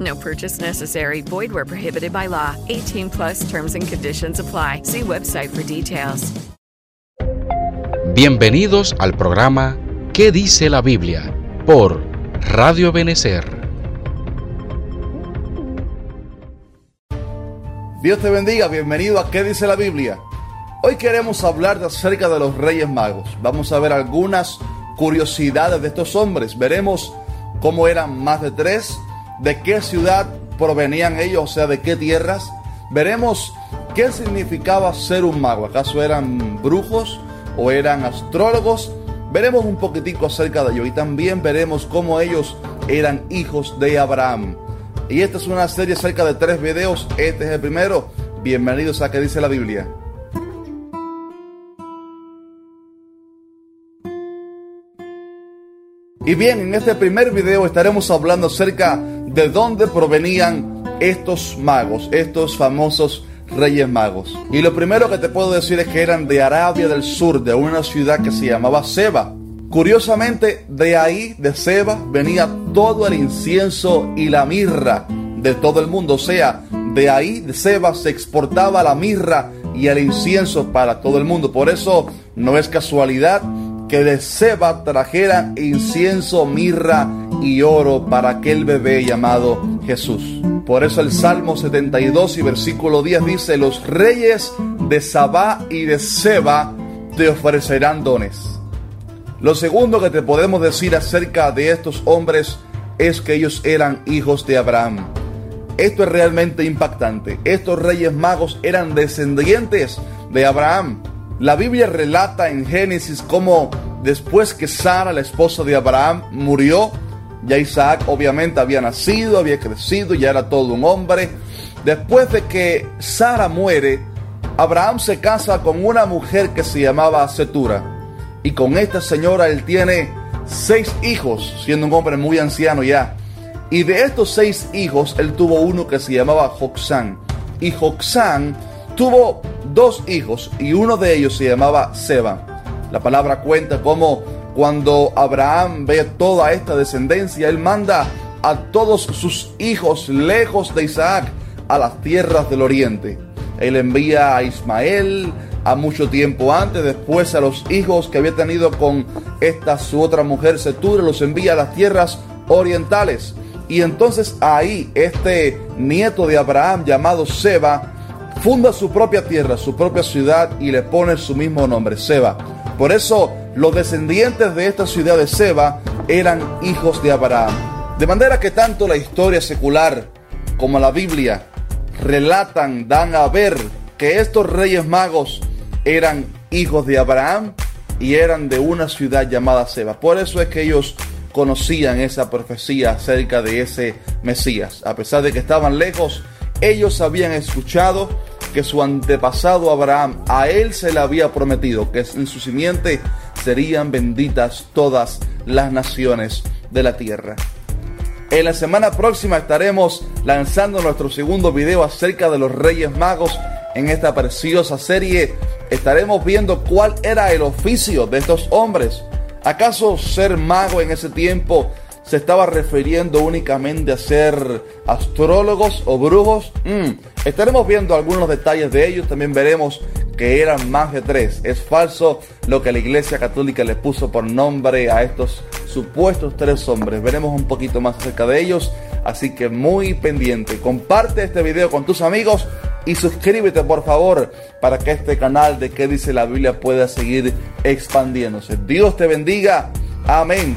No purchase necessary. Void where prohibited by law. 18 plus terms and conditions apply. See website for details. Bienvenidos al programa ¿Qué dice la Biblia? por Radio Benecer. Dios te bendiga, bienvenido a ¿Qué dice la Biblia? Hoy queremos hablar acerca de los Reyes Magos. Vamos a ver algunas curiosidades de estos hombres. Veremos cómo eran más de tres, de qué ciudad provenían ellos, o sea, de qué tierras. Veremos qué significaba ser un mago. ¿Acaso eran brujos o eran astrólogos? Veremos un poquitico acerca de ello y también veremos cómo ellos eran hijos de Abraham. Y esta es una serie acerca de tres videos. Este es el primero. Bienvenidos a que dice la Biblia. Y bien, en este primer video estaremos hablando acerca de dónde provenían estos magos, estos famosos reyes magos. Y lo primero que te puedo decir es que eran de Arabia del Sur, de una ciudad que se llamaba Seba. Curiosamente, de ahí, de Seba, venía todo el incienso y la mirra de todo el mundo. O sea, de ahí, de Seba, se exportaba la mirra y el incienso para todo el mundo. Por eso no es casualidad que de Seba trajeran incienso, mirra y oro para aquel bebé llamado Jesús. Por eso el Salmo 72 y versículo 10 dice, los reyes de Sabá y de Seba te ofrecerán dones. Lo segundo que te podemos decir acerca de estos hombres es que ellos eran hijos de Abraham. Esto es realmente impactante. Estos reyes magos eran descendientes de Abraham. La Biblia relata en Génesis cómo después que Sara, la esposa de Abraham, murió, ya Isaac obviamente había nacido, había crecido, ya era todo un hombre. Después de que Sara muere, Abraham se casa con una mujer que se llamaba Setura. Y con esta señora él tiene seis hijos, siendo un hombre muy anciano ya. Y de estos seis hijos, él tuvo uno que se llamaba Joxán. Y Joxán tuvo dos hijos y uno de ellos se llamaba Seba. La palabra cuenta cómo cuando Abraham ve toda esta descendencia, él manda a todos sus hijos lejos de Isaac a las tierras del oriente. Él envía a Ismael a mucho tiempo antes, después a los hijos que había tenido con esta su otra mujer Setura, los envía a las tierras orientales. Y entonces ahí este nieto de Abraham llamado Seba funda su propia tierra, su propia ciudad y le pone su mismo nombre, Seba. Por eso los descendientes de esta ciudad de Seba eran hijos de Abraham. De manera que tanto la historia secular como la Biblia relatan, dan a ver que estos reyes magos eran hijos de Abraham y eran de una ciudad llamada Seba. Por eso es que ellos conocían esa profecía acerca de ese Mesías. A pesar de que estaban lejos, ellos habían escuchado que su antepasado Abraham a él se le había prometido que en su simiente serían benditas todas las naciones de la tierra. En la semana próxima estaremos lanzando nuestro segundo video acerca de los Reyes Magos. En esta preciosa serie estaremos viendo cuál era el oficio de estos hombres. ¿Acaso ser mago en ese tiempo se estaba refiriendo únicamente a ser astrólogos o brujos? Mm, estaremos viendo algunos detalles de ellos, también veremos que eran más de tres. Es falso lo que la Iglesia Católica le puso por nombre a estos supuestos tres hombres. Veremos un poquito más acerca de ellos, así que muy pendiente. Comparte este video con tus amigos y suscríbete por favor para que este canal de qué dice la Biblia pueda seguir expandiéndose. Dios te bendiga. Amén.